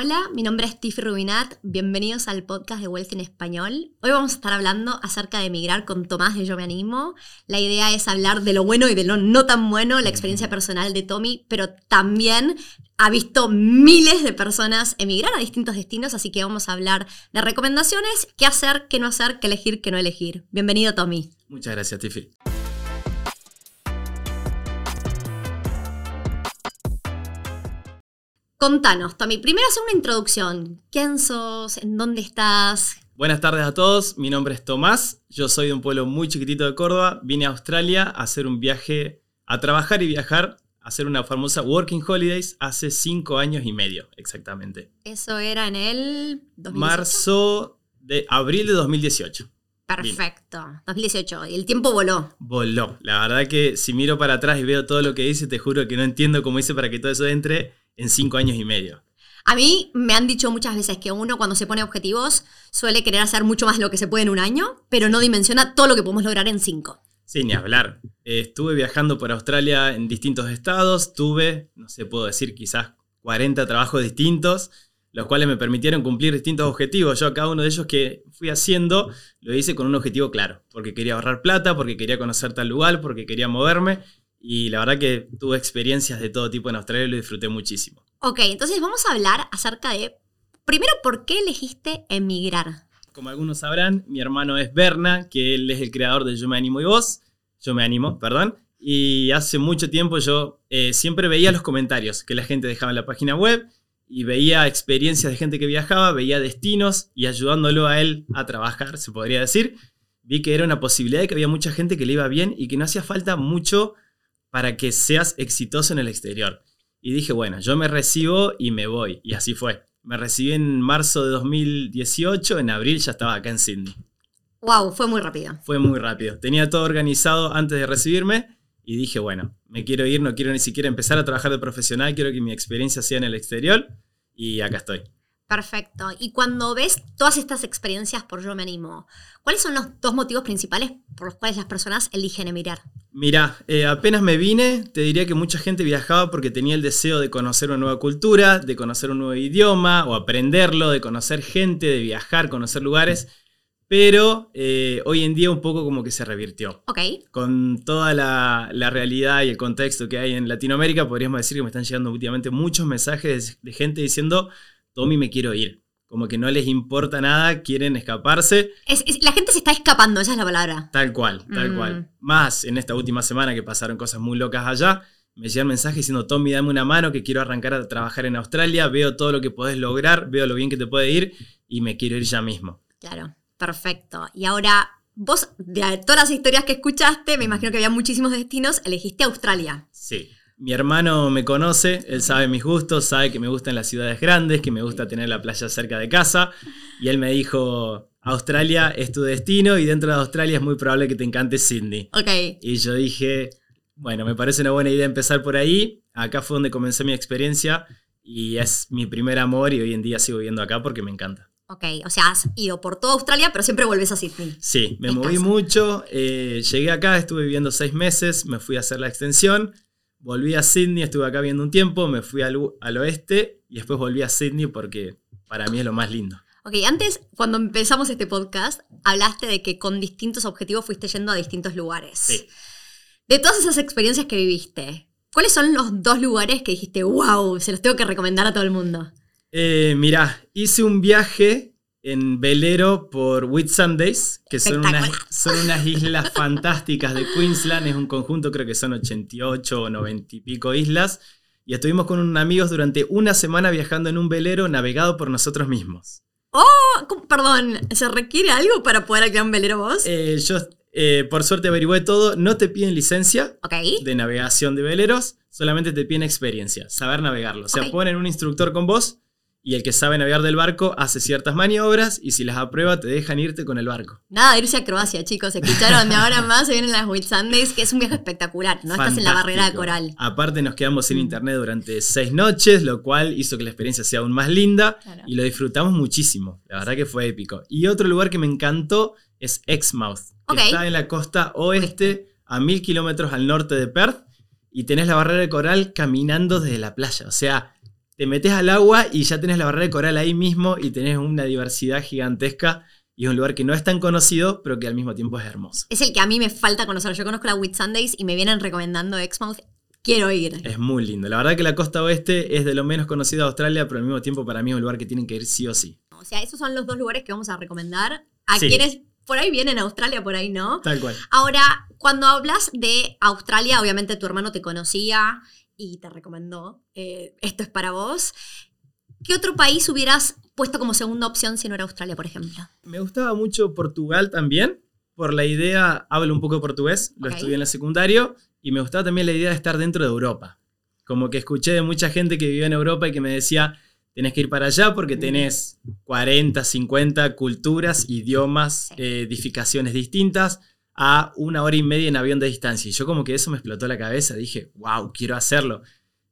Hola, mi nombre es Tiffy Rubinat. Bienvenidos al podcast de Wealth en Español. Hoy vamos a estar hablando acerca de emigrar con Tomás de Yo Me Animo. La idea es hablar de lo bueno y de lo no tan bueno, la experiencia personal de Tommy, pero también ha visto miles de personas emigrar a distintos destinos, así que vamos a hablar de recomendaciones, qué hacer, qué no hacer, qué elegir, qué no elegir. Bienvenido, Tommy. Muchas gracias, Tiffy. Contanos, Tommy. Primero hacer una introducción. ¿Quién sos? ¿En dónde estás? Buenas tardes a todos. Mi nombre es Tomás. Yo soy de un pueblo muy chiquitito de Córdoba. Vine a Australia a hacer un viaje, a trabajar y viajar, a hacer una famosa Working Holidays hace cinco años y medio, exactamente. Eso era en el 2018? Marzo de abril de 2018. Perfecto. 2018. Y el tiempo voló. Voló. La verdad que si miro para atrás y veo todo lo que hice, te juro que no entiendo cómo hice para que todo eso entre en cinco años y medio. A mí me han dicho muchas veces que uno cuando se pone objetivos suele querer hacer mucho más de lo que se puede en un año, pero no dimensiona todo lo que podemos lograr en cinco. Sí, ni hablar. estuve viajando por Australia en distintos estados, tuve, no sé, puedo decir quizás 40 trabajos distintos, los cuales me permitieron cumplir distintos objetivos. Yo cada uno de ellos que fui haciendo lo hice con un objetivo claro, porque quería ahorrar plata, porque quería conocer tal lugar, porque quería moverme y la verdad que tuve experiencias de todo tipo en Australia y lo disfruté muchísimo. Ok, entonces vamos a hablar acerca de, primero, ¿por qué elegiste emigrar? Como algunos sabrán, mi hermano es Berna, que él es el creador de Yo Me Animo y Vos. Yo Me Animo, perdón. Y hace mucho tiempo yo eh, siempre veía los comentarios que la gente dejaba en la página web y veía experiencias de gente que viajaba, veía destinos y ayudándolo a él a trabajar, se podría decir. Vi que era una posibilidad y que había mucha gente que le iba bien y que no hacía falta mucho para que seas exitoso en el exterior. Y dije, bueno, yo me recibo y me voy. Y así fue. Me recibí en marzo de 2018, en abril ya estaba acá en Sydney. Wow, fue muy rápido. Fue muy rápido. Tenía todo organizado antes de recibirme y dije, bueno, me quiero ir, no quiero ni siquiera empezar a trabajar de profesional, quiero que mi experiencia sea en el exterior y acá estoy. Perfecto. Y cuando ves todas estas experiencias por Yo Me Animo, ¿cuáles son los dos motivos principales por los cuales las personas eligen emigrar? Mira, eh, apenas me vine, te diría que mucha gente viajaba porque tenía el deseo de conocer una nueva cultura, de conocer un nuevo idioma o aprenderlo, de conocer gente, de viajar, conocer lugares. Pero eh, hoy en día un poco como que se revirtió. Ok. Con toda la, realidad y el contexto que hay en Latinoamérica, podríamos decir que me están llegando últimamente muchos mensajes de gente diciendo Tommy, me quiero ir. Como que no les importa nada, quieren escaparse. la gente se está escapando, esa es la palabra. Tal cual, tal cual. Mm. Más en esta última semana que pasaron cosas muy locas allá, me llegan mensajes diciendo, Tommy, dame una mano, que quiero arrancar a trabajar en Australia, veo todo lo que podés lograr, veo lo bien que te puede ir y me quiero ir ya mismo. Claro, perfecto. Y ahora, vos, de todas las historias que escuchaste, me imagino que había muchísimos destinos, elegiste Australia. Sí. Mi hermano me conoce, él sabe mis gustos, sabe que me gustan las ciudades grandes, que me gusta tener la playa cerca de casa. Y él me dijo, Australia es tu destino y dentro de Australia es muy probable que te encante Sydney. Ok. Y yo dije, bueno, me parece una buena idea empezar por ahí. Acá fue donde comencé mi experiencia y es mi primer amor y hoy en día sigo viviendo acá porque me encanta. Ok, o sea, has ido por toda Australia, pero siempre vuelves a Sydney. Sí, me moví mucho, eh, llegué acá, estuve viviendo seis meses, me fui a hacer la extensión volví a Sydney, estuve acá viendo un tiempo, me fui al, oeste y después volví a Sydney porque para mí es lo más lindo. Ok, antes, cuando empezamos este podcast, hablaste de que con distintos objetivos fuiste yendo a distintos lugares. Sí. De todas esas experiencias que viviste, ¿cuáles son los dos lugares que dijiste, wow, se los tengo que recomendar a todo el mundo? Eh, mirá, hice un viaje en velero por Whitsundays, que son unas, son unas islas fantásticas de Queensland. Es un conjunto, creo que son 88 o 90 y pico islas. Y estuvimos con unos amigos durante una semana viajando en un velero navegado por nosotros mismos. ¡Oh! Perdón, ¿se requiere algo para poder alquilar un velero vos? Eh, yo, eh, por suerte, averigué todo. No te piden licencia de navegación de veleros, solamente te piden experiencia, saber navegarlo. O sea, ponen un instructor con vos y el que sabe navegar del barco hace ciertas maniobras y si las aprueba te dejan irte con el barco. Nada, irse a Croacia, chicos. Escucharon de ahora más se vienen las Whitsundays, que es un viaje espectacular. No estás en la barrera de coral. Aparte nos quedamos sin internet durante seis noches, lo cual hizo que la experiencia sea aún más linda y lo disfrutamos muchísimo. La verdad que fue épico. Y otro lugar que me encantó es Exmouth, que está en la costa oeste, a mil kilómetros al norte de Perth, y tenés la barrera de coral caminando desde la playa. O sea, te metes al agua y ya tenés la barrera de coral ahí mismo y tenés una diversidad gigantesca y es un lugar que no es tan conocido, pero que al mismo tiempo es hermoso. Es el que a mí me falta conocer. Yo conozco la Whit Sundays y me vienen recomendando Exmouth. Quiero ir. Es muy lindo. La verdad que la costa oeste es de lo menos conocido de Australia, pero al mismo tiempo para mí es un lugar que tienen que ir sí o sí. O sea, esos son los dos lugares que vamos a recomendar a quienes por ahí vienen a Australia, por ahí no. Tal cual. Ahora, cuando hablas de Australia, obviamente tu hermano te conocía y te recomendó, eh, esto es para vos. ¿Qué otro país hubieras puesto como segunda opción si no era Australia, por ejemplo? Me gustaba mucho Portugal también, por la idea, hablo un poco de portugués, lo estudié en el secundario, y me gustaba también la idea de estar dentro de Europa. Como que escuché de mucha gente que vivía en Europa y que me decía, tenés que ir para allá porque tenés 40, 50 culturas, idiomas, eh, edificaciones distintas a una hora y media en avión de distancia. Y yo como que eso me explotó la cabeza, dije, wow, quiero hacerlo.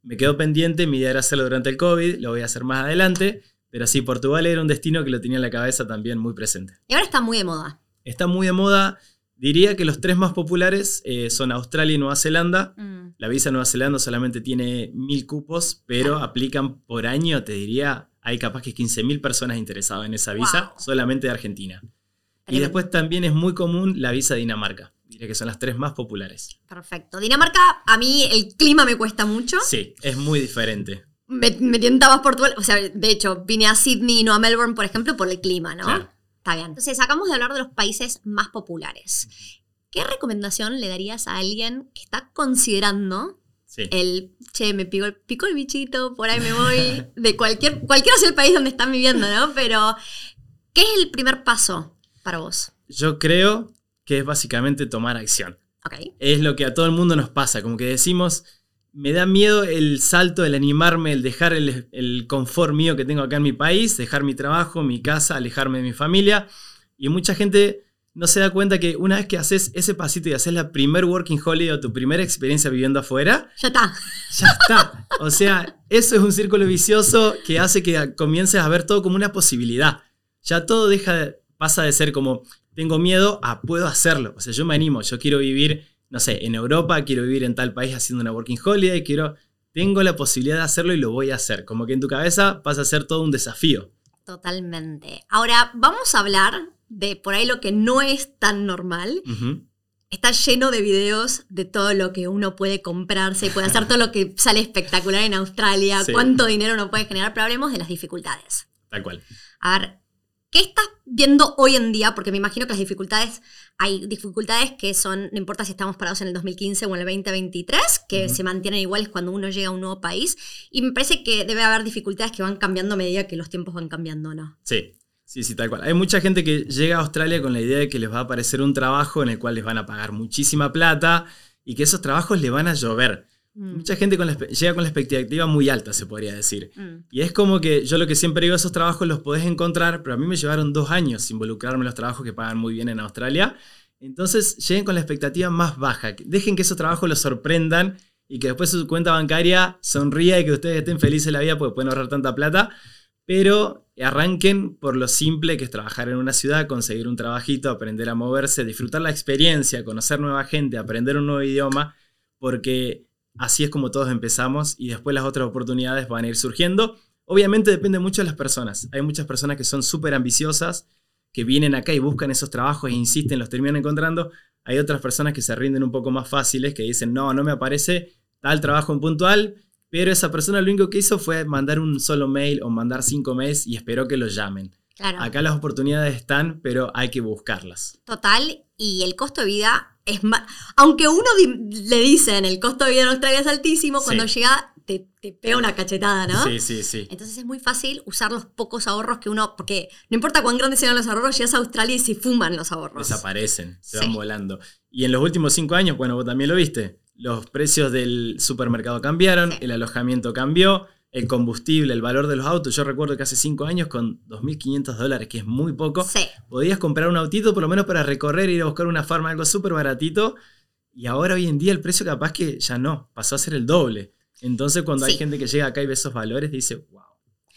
Me quedó pendiente, mi idea era hacerlo durante el COVID, lo voy a hacer más adelante, pero sí, Portugal era un destino que lo tenía en la cabeza también muy presente. Y ahora está muy de moda. Está muy de moda. Diría que los tres más populares eh, son Australia y Nueva Zelanda. Mm. La visa Nueva Zelanda solamente tiene mil cupos, pero aplican por año, te diría, hay capaz que 15.000 personas interesadas en esa visa, solamente de Argentina. Y después también es muy común la visa de Dinamarca. Diría que son las tres más populares. Perfecto. Dinamarca, a mí el clima me cuesta mucho. Sí, es muy diferente. Me, me tientabas Portugal. O sea, de hecho, vine a Sydney y no a Melbourne, por ejemplo, por el clima, ¿no? Está bien. Entonces, acabamos de hablar de los países más populares. ¿Qué recomendación le darías a alguien que está considerando el, che, me picó, el bichito, por ahí me voy, de cualquier, cualquiera sea el país donde están viviendo, ¿no? Pero, ¿qué es el primer paso para vos? Yo creo que es básicamente tomar acción. Okay. Es lo que a todo el mundo nos pasa, como que decimos, me da miedo el salto, el animarme, el dejar el, confort mío que tengo acá en mi país, dejar mi trabajo, mi casa, alejarme de mi familia. Y mucha gente no se da cuenta que una vez que haces ese pasito y haces la primer working holiday o tu primera experiencia viviendo afuera, ya está. Ya está. O sea, eso es un círculo vicioso que hace que comiences a ver todo como una posibilidad. Ya todo deja, pasa de ser como, tengo miedo a puedo hacerlo. O sea, yo me animo, yo quiero vivir no sé, en Europa, quiero vivir en tal país haciendo una working holiday, quiero, tengo la posibilidad de hacerlo y lo voy a hacer. Como que en tu cabeza pasa a ser todo un desafío. Totalmente. Ahora, vamos a hablar de por ahí lo que no es tan normal. Está lleno de videos de todo lo que uno puede comprarse, puede hacer todo lo que sale espectacular en Australia, cuánto dinero uno puede generar, pero hablemos de las dificultades. Tal cual. A ver, ¿qué estás viendo hoy en día? Porque me imagino que las dificultades hay dificultades que son, no importa si estamos parados en el 2015 o en el 2023, que se mantienen iguales cuando uno llega a un nuevo país. Y me parece que debe haber dificultades que van cambiando a medida que los tiempos van cambiando, ¿no? Sí, sí, sí, tal cual. Hay mucha gente que llega a Australia con la idea de que les va a aparecer un trabajo en el cual les van a pagar muchísima plata y que esos trabajos le van a llover. Mm. Mucha gente llega con la expectativa muy alta, se podría decir. Mm. Y es como que yo lo que siempre digo, esos trabajos los podés encontrar, pero a mí me llevaron dos años involucrarme en los trabajos que pagan muy bien en Australia. Entonces lleguen con la expectativa más baja. Dejen que esos trabajos los sorprendan y que después su cuenta bancaria sonría y que ustedes estén felices en la vida porque pueden ahorrar tanta plata. Pero arranquen por lo simple que es trabajar en una ciudad, conseguir un trabajito, aprender a moverse, disfrutar la experiencia, conocer nueva gente, aprender un nuevo idioma, porque Así es como todos empezamos y después las otras oportunidades van a ir surgiendo. Obviamente depende mucho de las personas. Hay muchas personas que son súper ambiciosas, que vienen acá y buscan esos trabajos e insisten, los terminan encontrando. Hay otras personas que se rinden un poco más fáciles, que dicen, no, no me aparece tal trabajo en puntual, pero esa persona lo único que hizo fue mandar un solo mail o mandar cinco mails y esperó que lo llamen. Acá las oportunidades están, pero hay que buscarlas. Total, y el costo de vida es más. Aunque uno le dicen el costo de vida en Australia es altísimo, cuando llega te, pega una cachetada, ¿no? Sí, sí, sí. Entonces es muy fácil usar los pocos ahorros que uno. Porque no importa cuán grandes sean los ahorros, llegas a Australia y se fuman los ahorros. Desaparecen, se van volando. Y en los últimos cinco años, bueno, vos también lo viste. Los precios del supermercado cambiaron, el alojamiento cambió el combustible, el valor de los autos. Yo recuerdo que hace cinco años con 2.500 dólares, que es muy poco, podías comprar un autito por lo menos para recorrer, ir a buscar una farma, algo súper baratito. Y ahora hoy en día el precio capaz que ya no, pasó a ser el doble. Entonces cuando hay gente que llega acá y ve esos valores, dice, wow,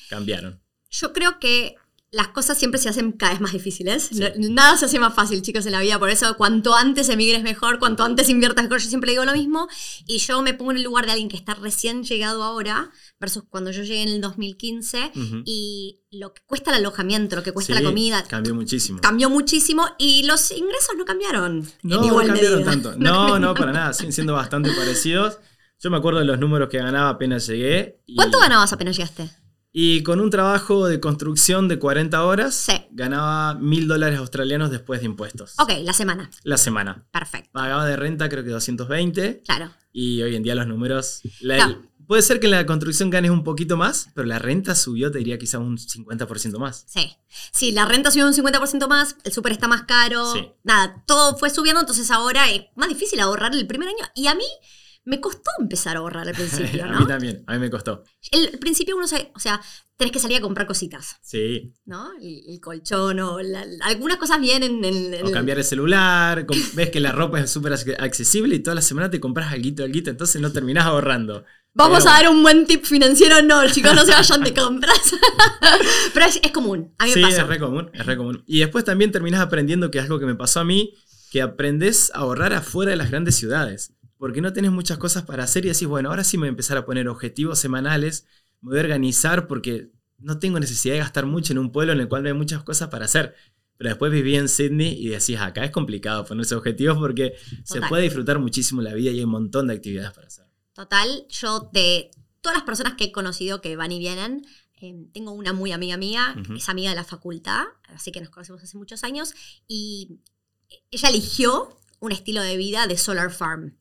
cambiaron. Yo creo que las cosas siempre se hacen cada vez más difíciles. No- nada se hace más fácil, chicos, en la vida. Por eso, cuanto antes emigres mejor, cuanto antes inviertas mejor. Yo siempre digo lo mismo. Y yo me pongo en el lugar de alguien que está recién llegado ahora, versus cuando yo llegué en el 2015. Ujú. Y lo que cuesta el alojamiento, lo que cuesta Sí, la comida, Cambió muchísimo. cambió muchísimo. Y los ingresos no cambiaron. No, en no cambiaron medida. tanto. No, no, cambiaron. para nada. Siguen siendo bastante parecidos. Yo me acuerdo de los números que ganaba apenas llegué. y- ¿Cuánto ganabas apenas llegaste? Y con un trabajo de construcción de 40 horas, Sí. ganaba mil dólares australianos después de impuestos. Ok, la semana. La semana. Perfecto. Pagaba de renta creo que 220 Claro. y hoy en día los números... la-. Puede ser que en la construcción ganes un poquito más, pero la renta subió, te diría quizá un 50% más. Sí. Sí, la renta subió un 50% más, el súper está más caro. Sí. Nada, todo fue subiendo, entonces ahora es más difícil ahorrar el primer año. Y a mí me costó empezar a ahorrar al principio, a ¿no? mí también, a mí me costó. El, al principio uno o sea, tenés que salir a comprar cositas, Sí. ¿no? El, el colchón o la- algunas cosas vienen en, en O cambiar el celular, ves que la ropa es súper ac- accesible y toda la semana te compras algo, algo, entonces no terminás ahorrando. Vamos Pero- a dar un buen tip financiero, no, chicos, no se vayan de compras. Pero es, es común, a mí Sí, me pasó. es re común, es re común. Y después también terminás aprendiendo que es algo que me pasó a mí, que aprendes a ahorrar afuera de las grandes ciudades. Porque no tenés muchas cosas para hacer y decís, bueno, ahora sí me voy a empezar a poner objetivos semanales, me voy a organizar porque no tengo necesidad de gastar mucho en un pueblo en el cual no hay muchas cosas para hacer. Pero después viví en Sydney y decís, acá es complicado ponerse objetivos porque se puede disfrutar muchísimo la vida y hay un montón de actividades para hacer. Total, yo de todas las personas que he conocido que van y vienen, eh, tengo una muy amiga mía, Ujú. es amiga de la facultad, así que nos conocemos hace muchos años, y ella eligió un estilo de vida de Solar Farm.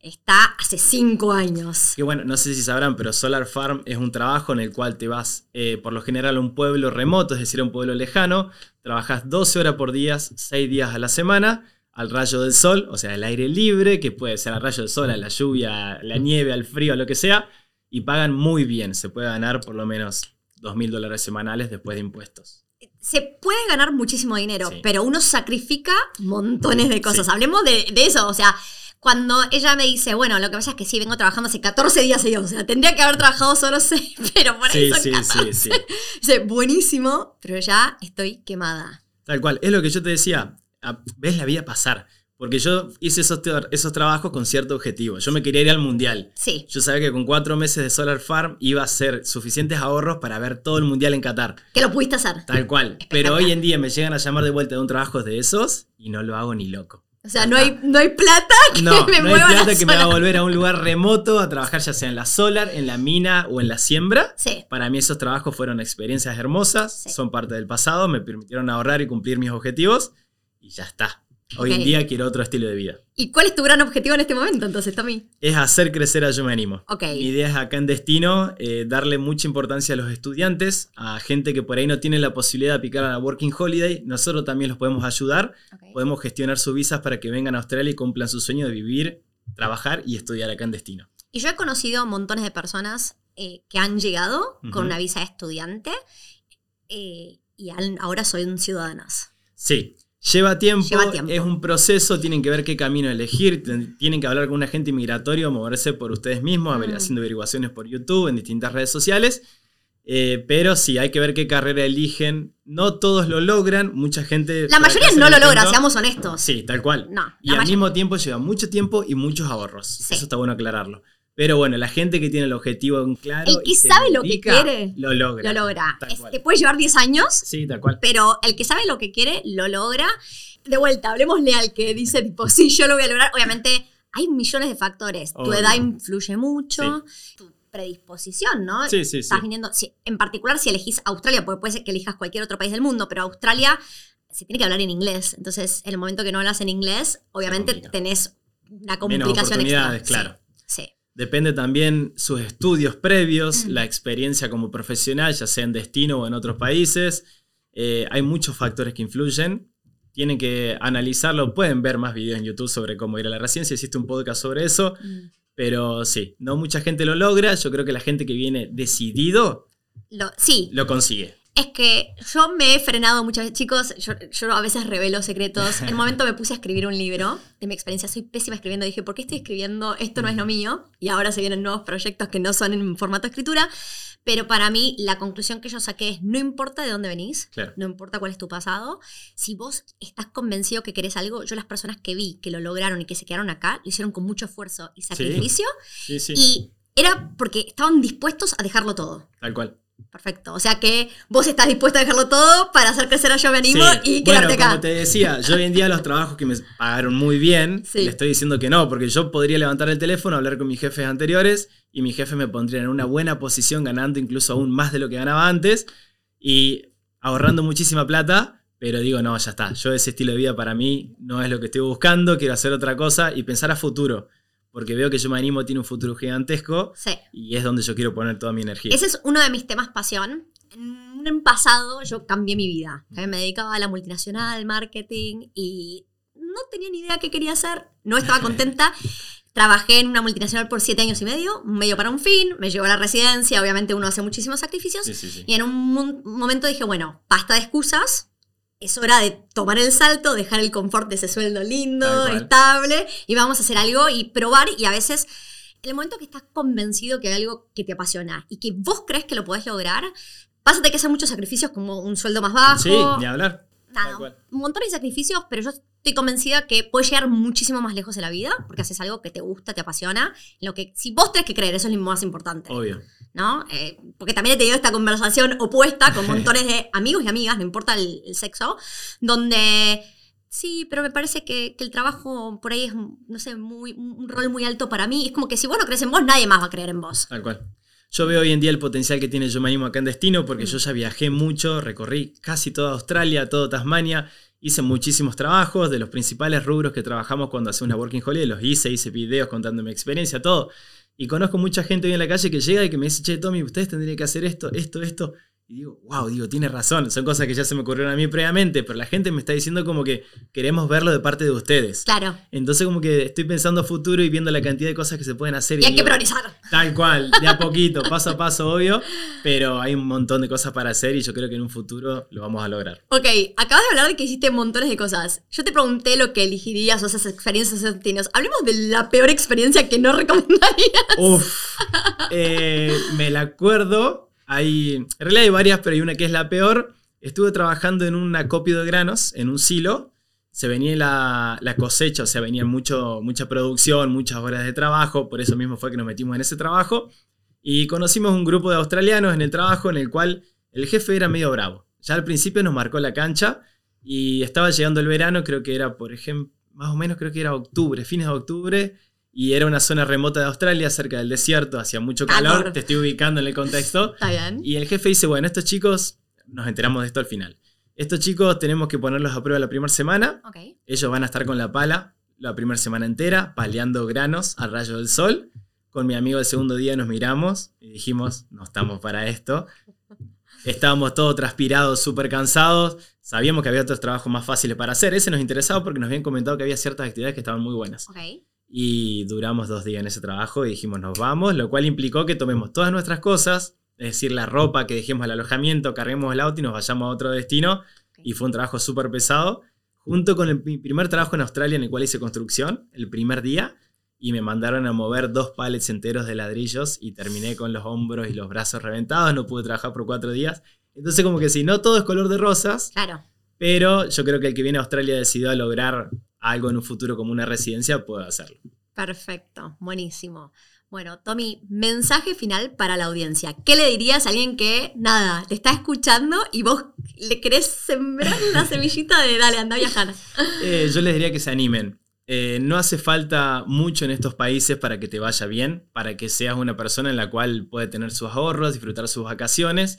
Está hace cinco años. Que bueno, no sé si sabrán, pero Solar Farm es un trabajo en el cual te vas eh, por lo general a un pueblo remoto, es decir, a un pueblo lejano, trabajas 12 horas por día, 6 días a la semana, al rayo del sol, o sea, al aire libre, que puede ser al rayo del sol, a la lluvia, a la nieve, al frío, a lo que sea, y pagan muy bien, se puede ganar por lo menos 2 mil dólares semanales después de impuestos. Se puede ganar muchísimo dinero, Sí. pero uno sacrifica montones de cosas. Sí. Hablemos de, de eso, o sea, cuando ella me dice, bueno, lo que pasa es que sí, vengo trabajando hace 14 días seguidos, o sea, tendría que haber trabajado solo 6, pero por Sí, ahí son sí, 14. sí, sí. Dice, buenísimo, pero ya estoy quemada. Tal cual, es lo que yo te decía, ves la vida pasar, porque yo hice esos, esos trabajos con cierto objetivo, yo me quería ir al mundial. Sí, Yo sabía que con cuatro meses de Solar Farm iba a ser suficientes ahorros para ver todo el mundial en Qatar. que lo pudiste hacer. Tal cual. Pero hoy en día me llegan a llamar de vuelta de un trabajo de esos y no lo hago ni loco. O sea, no hay, no hay plata que No, me no hay plata que me haga sola. volver a un lugar remoto a trabajar ya sea en la solar, en la mina o en la siembra. Sí, Para mí esos trabajos fueron experiencias hermosas, Sí. son parte del pasado, me permitieron ahorrar y cumplir mis objetivos y ya está. Hoy en día quiero otro estilo de vida. ¿Y cuál es tu gran objetivo en este momento entonces, Tommy? Es hacer crecer a Yo Me Animo. Ok. Mi idea es acá en Destino eh, darle mucha importancia a los estudiantes, a gente que por ahí no tiene la posibilidad de aplicar a la Working Holiday. Nosotros también los podemos ayudar. Podemos gestionar sus visas para que vengan a Australia y cumplan su sueño de vivir, trabajar y estudiar acá en Destino. Y yo he conocido montones de personas eh, que han llegado con una visa de estudiante eh, y han- ahora son ciudadanas. Sí, lleva tiempo, Lleva tiempo. es un proceso, tienen que ver qué camino elegir, tienen que hablar con un agente migratorio, moverse por ustedes mismos, Mm. haciendo averiguaciones por YouTube, en distintas redes sociales. Eh, pero sí, hay que ver qué carrera eligen. No todos lo logran, mucha gente... La mayoría no lo logra, seamos honestos. Sí, tal cual. No, Y al mismo tiempo lleva mucho tiempo y muchos ahorros. Sí. Eso está bueno aclararlo. Pero bueno, la gente que tiene el objetivo en claro. El que y sabe lo que quiere, Lo logra. Lo logra. Es- te puede llevar 10 años, Sí, tal cual. pero el que sabe lo que quiere, lo logra. De vuelta, hablemosle al que dice, tipo, sí, yo lo voy a lograr. Obviamente, hay millones de factores. Tu edad influye mucho, tu predisposición, ¿no? Sí, sí, sí. Estás viniendo, si- en particular si elegís Australia, porque puede ser que elijas cualquier otro país del mundo, pero Australia se tiene que hablar en inglés. Entonces, en el momento que no hablas en inglés, obviamente tenés una Menos complicación oportunidades, extra. claro. Sí, sí. Depende también sus estudios previos, Mm. la experiencia como profesional, ya sea en destino o en otros países. Eh, hay muchos factores que influyen. Tienen que analizarlo. Pueden ver más videos en YouTube sobre cómo ir a la residencia. Existe un podcast sobre eso. Mm. Pero sí, no mucha gente lo logra. Yo creo que la gente que viene decidido Lo- sí, lo consigue. Es que yo me he frenado muchas veces, chicos, yo, yo a veces revelo secretos. En un momento me puse a escribir un libro de mi experiencia, soy pésima escribiendo, dije, ¿por qué estoy escribiendo? Esto no es lo mío. Y ahora se vienen nuevos proyectos que no son en formato de escritura. Pero para mí la conclusión que yo saqué es, no importa de dónde venís, Claro. no importa cuál es tu pasado, si vos estás convencido que querés algo, yo las personas que vi que lo lograron y que se quedaron acá, lo hicieron con mucho esfuerzo y sacrificio Sí, sí, y era porque estaban dispuestos a dejarlo todo. tal cual. Perfecto. O sea que vos estás dispuesto a dejarlo todo para hacer crecer a Yo Me Animo Sí. y bueno, quedarte acá. como te decía, yo hoy en día los trabajos que me pagaron muy bien, Sí. le estoy diciendo que no, porque yo podría levantar el teléfono, hablar con mis jefes anteriores y mi jefe me pondría en una buena posición ganando incluso aún más de lo que ganaba antes y ahorrando muchísima plata, pero digo, no, ya está, yo ese estilo de vida para mí no es lo que estoy buscando, quiero hacer otra cosa y pensar a futuro, porque veo que yo me animo, tiene un futuro gigantesco Sí. y es donde yo quiero poner toda mi energía. Ese es uno de mis temas pasión. En un pasado yo cambié mi vida. Eh, Me dedicaba a la multinacional, marketing y no tenía ni idea qué quería hacer. No estaba contenta. Trabajé en una multinacional por siete años y medio, medio para un fin, me llevó a la residencia, obviamente uno hace muchísimos sacrificios. Sí, sí, sí. Y en un momento dije, bueno, basta de excusas, es hora de tomar el salto, dejar el confort de ese sueldo lindo, estable, y vamos a hacer algo y probar. Y a veces, en el momento que estás convencido que hay algo que te apasiona y que vos crees que lo podés lograr, vas a tener que hacer muchos sacrificios como un sueldo más bajo. Sí, ni hablar. Nada, un montón de sacrificios, pero yo estoy convencida que puedes llegar muchísimo más lejos en la vida porque haces algo que te gusta, te apasiona. en Lo que, si vos tenés que creer, eso es lo más importante. Obvio. ¿no? Eh, porque también he tenido esta conversación opuesta con montones de amigos y amigas, no importa el, el sexo, donde sí, pero me parece que, que el trabajo por ahí es, no sé, muy, un rol muy alto para mí. Es como que si vos no crees en vos, nadie más va a creer en vos. Tal cual. Yo veo hoy en día el potencial que tiene Yo Me Animo acá en Destino porque yo ya viajé mucho, recorrí casi toda Australia, todo Tasmania, hice muchísimos trabajos de los principales rubros que trabajamos cuando hacemos una Working Holiday, los hice, hice videos contando mi experiencia, todo. Y conozco mucha gente hoy en la calle que llega y que me dice, che, Tommy, ustedes tendrían que hacer esto, esto, esto. Y digo, wow, digo, tiene razón, son cosas que ya se me ocurrieron a mí previamente, pero la gente me está diciendo como que queremos verlo de parte de ustedes. Claro. Entonces como que estoy pensando a futuro y viendo la cantidad de cosas que se pueden hacer. Y hay que priorizar. Tal cual, de a poquito, paso a paso, obvio, pero hay un montón de cosas para hacer y yo creo que en un futuro lo vamos a lograr. Ok, acabas de hablar de que hiciste montones de cosas. Yo te pregunté lo que elegirías o esas experiencias esos destinos. Hablemos de la peor experiencia que no recomendarías. Uf, eh, me la acuerdo, hay, en realidad hay varias, pero hay una que es la peor. Estuve trabajando en un acopio de granos, en un silo, se venía la, la cosecha, o sea, venía mucho, mucha producción, muchas horas de trabajo, por eso mismo fue que nos metimos en ese trabajo. Y conocimos un grupo de australianos en el trabajo en el cual el jefe era medio bravo. Ya al principio nos marcó la cancha y estaba llegando el verano, creo que era, por ejemplo, más o menos creo que era octubre, fines de octubre, y era una zona remota de Australia, cerca del desierto, hacía mucho calor, Calor. te estoy ubicando en el contexto. Está bien. Y el jefe dice, bueno, estos chicos, nos enteramos de esto al final. Estos chicos tenemos que ponerlos a prueba la primera semana, ellos van a estar con la pala la primera semana entera, paleando granos al rayo del sol. Con mi amigo el segundo día nos miramos y dijimos, no estamos para esto. Estábamos todos transpirados, súper cansados. Sabíamos que había otros trabajos más fáciles para hacer. Ese nos interesaba porque nos habían comentado que había ciertas actividades que estaban muy buenas. Y duramos dos días en ese trabajo y dijimos, nos vamos, lo cual implicó que tomemos todas nuestras cosas, es decir, la ropa, que dejemos el alojamiento, carguemos el auto y nos vayamos a otro destino. Y fue un trabajo súper pesado, junto con el, mi primer trabajo en Australia en el cual hice construcción, el primer día, y me mandaron a mover dos pallets enteros de ladrillos y terminé con los hombros y los brazos reventados, no pude trabajar por cuatro días. Entonces como que si no todo es color de rosas, Claro. Pero yo creo que el que viene a Australia decidió a lograr algo en un futuro como una residencia puede hacerlo. Perfecto. Buenísimo. Bueno, Tommy, mensaje final para la audiencia. ¿Qué le dirías a alguien que, nada, te está escuchando y vos le querés sembrar una semillita de dale, anda a viajar? Eh, yo les diría que se animen. Eh, no hace falta mucho en estos países para que te vaya bien, para que seas una persona en la cual puede tener sus ahorros, disfrutar sus vacaciones.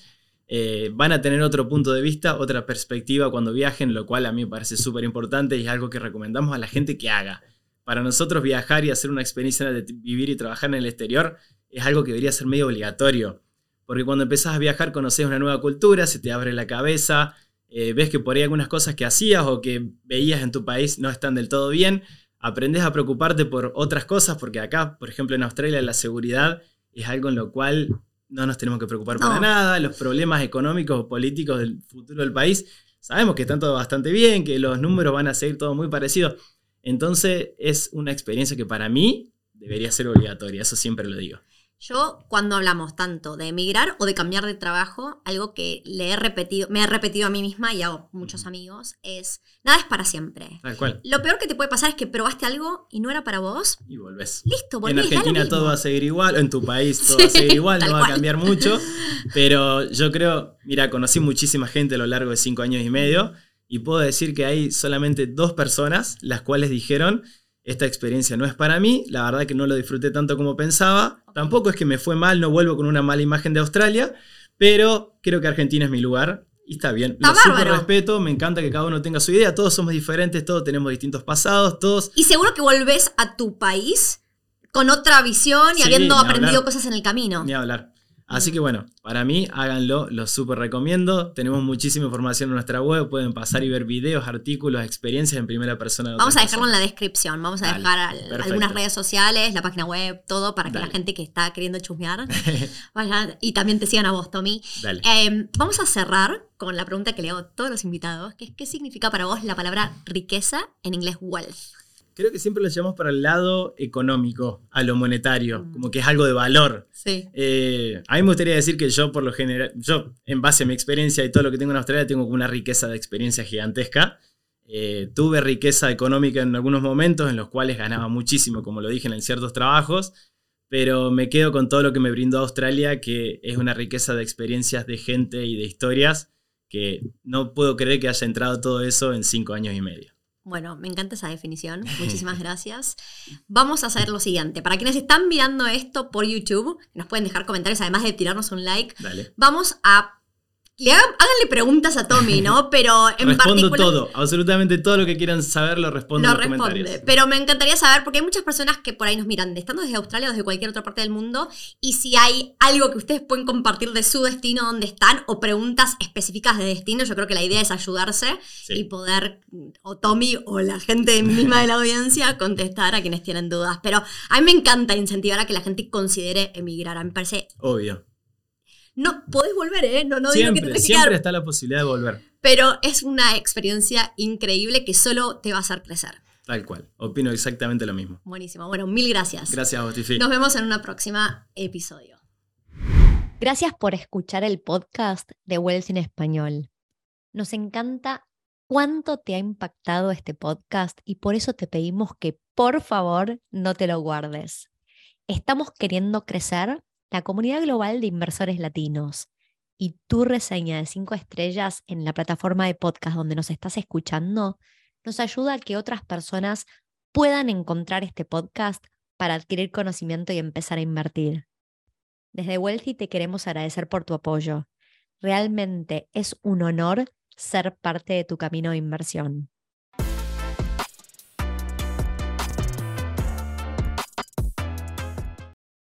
Eh, van a tener otro punto de vista, otra perspectiva cuando viajen, lo cual a mí me parece súper importante y es algo que recomendamos a la gente que haga. Para nosotros viajar y hacer una experiencia de vivir y trabajar en el exterior es algo que debería ser medio obligatorio. Porque cuando empezás a viajar conoces una nueva cultura, se te abre la cabeza, eh, ves que por ahí algunas cosas que hacías o que veías en tu país no están del todo bien, aprendes a preocuparte por otras cosas, porque acá, por ejemplo, en Australia la seguridad es algo en lo cual no nos tenemos que preocupar para No. nada, los problemas económicos o políticos del futuro del país, sabemos que están todo bastante bien, que los números van a seguir todo muy parecidos. Entonces es una experiencia que para mí debería ser obligatoria, eso siempre lo digo. Yo, cuando hablamos tanto de emigrar o de cambiar de trabajo, algo que le he repetido, me he repetido a mí misma y a muchos amigos, es nada es para siempre. Tal cual. Lo peor que te puede pasar es que probaste algo y no era para vos. Y volvés. Listo, En volvés. lo Argentina todo va a seguir igual, o en tu país todo Sí, va a seguir igual, no va a cambiar mucho. Pero yo creo, mira, conocí muchísima gente a lo largo de cinco años y medio y puedo decir que hay solamente dos personas las cuales dijeron, esta experiencia no es para mí, la verdad que no lo disfruté tanto como pensaba, tampoco es que me fue mal, no vuelvo con una mala imagen de Australia, pero creo que Argentina es mi lugar. Y está bien, Está lo bárbaro. respeto, me encanta que cada uno tenga su idea, todos somos diferentes, todos tenemos distintos pasados, todos Y seguro que volvés a tu país con otra visión y Sí, habiendo aprendido hablar. cosas en el camino. Ni hablar. Así que bueno, para mí háganlo, lo súper recomiendo. Tenemos muchísima información en nuestra web, pueden pasar y ver videos, artículos, experiencias en primera persona. de Vamos a dejarlo en la descripción. Vamos a Dale, dejar perfecto. algunas redes sociales, la página web, todo para que la gente que está queriendo chusmear vaya y también te sigan a vos, Tommy. Dale. Eh, vamos a cerrar con la pregunta que le hago a todos los invitados, que es ¿qué significa para vos la palabra riqueza en inglés wealth? Creo que siempre lo llevamos para el lado económico, a lo monetario, Mm. como que es algo de valor. Sí. Eh, a mí me gustaría decir que yo, por lo general, yo, en base a mi experiencia y todo lo que tengo en Australia, tengo una riqueza de experiencia gigantesca. Eh, tuve riqueza económica en algunos momentos en los cuales ganaba muchísimo, como lo dije, en ciertos trabajos, pero me quedo con todo lo que me brindó Australia, que es una riqueza de experiencias de gente y de historias que no puedo creer que haya entrado todo eso en cinco años y medio. Bueno, me encanta esa definición. Muchísimas gracias. Vamos a hacer lo siguiente. Para quienes están mirando esto por YouTube, nos pueden dejar comentarios, además de tirarnos un like. Dale. Vamos a... Le hagan, háganle preguntas a Tommy, ¿no? Pero en respondo particular... todo, absolutamente todo lo que quieran saber lo respondo Lo en los responde. comentarios. Pero me encantaría saber, porque hay muchas personas que por ahí nos miran, estando desde Australia o desde cualquier otra parte del mundo, y si hay algo que ustedes pueden compartir de su destino, donde están, o preguntas específicas de destino, yo creo que la idea es ayudarse Sí. y poder, o Tommy o la gente misma de la audiencia, contestar a quienes tienen dudas. Pero a mí me encanta incentivar a que la gente considere emigrar. A mí me parece, Obvio. No podés volver, ¿eh? No, no digo que te siempre, tenés que siempre quedar, está la posibilidad de volver. pero es una experiencia increíble que solo te va a hacer crecer. Tal cual. Opino exactamente lo mismo. Buenísimo. Bueno, mil gracias. Gracias a vos, Tifi. Nos vemos en una próxima episodio. Gracias por escuchar el podcast de Wells en Español. Nos encanta cuánto te ha impactado este podcast y por eso te pedimos que por favor no te lo guardes. Estamos queriendo crecer la comunidad global de inversores latinos y tu reseña de 5 estrellas en la plataforma de podcast donde nos estás escuchando nos ayuda a que otras personas puedan encontrar este podcast para adquirir conocimiento y empezar a invertir. Desde Wealthy te queremos agradecer por tu apoyo. Realmente es un honor ser parte de tu camino de inversión.